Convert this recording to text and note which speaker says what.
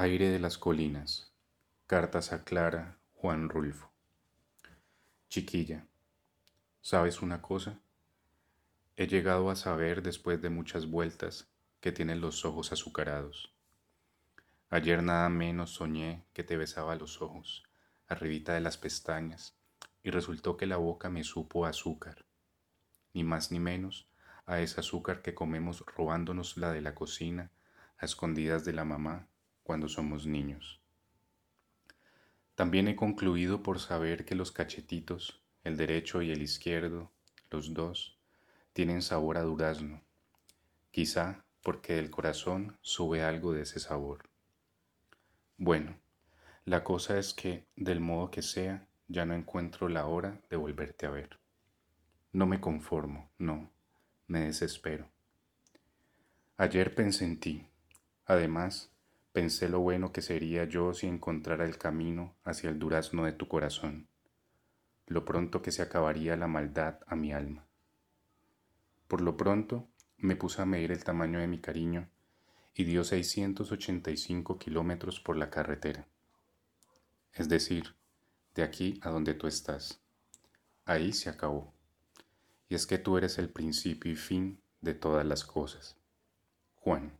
Speaker 1: Aire de las colinas. Cartas a Clara, Juan Rulfo. Chiquilla, ¿sabes una cosa? He llegado a saber después de muchas vueltas que tienes los ojos azucarados. Ayer nada menos soñé que te besaba los ojos, arribita de las pestañas, y resultó que la boca me supo azúcar, ni más ni menos a ese azúcar que comemos robándonos la de la cocina a escondidas de la mamá cuando somos niños. También he concluido por saber que los cachetitos, el derecho y el izquierdo, los dos, tienen sabor a durazno, quizá porque del corazón sube algo de ese sabor. Bueno, la cosa es que, del modo que sea, ya no encuentro la hora de volverte a ver. No me conformo, no, me desespero. Ayer pensé en ti. Además, Pensé lo bueno que sería yo si encontrara el camino hacia el durazno de tu corazón, lo pronto que se acabaría la maldad a mi alma. Por lo pronto me puse a medir el tamaño de mi cariño y dio 685 kilómetros por la carretera. Es decir, de aquí a donde tú estás. Ahí se acabó. Y es que tú eres el principio y fin de todas las cosas. Juan.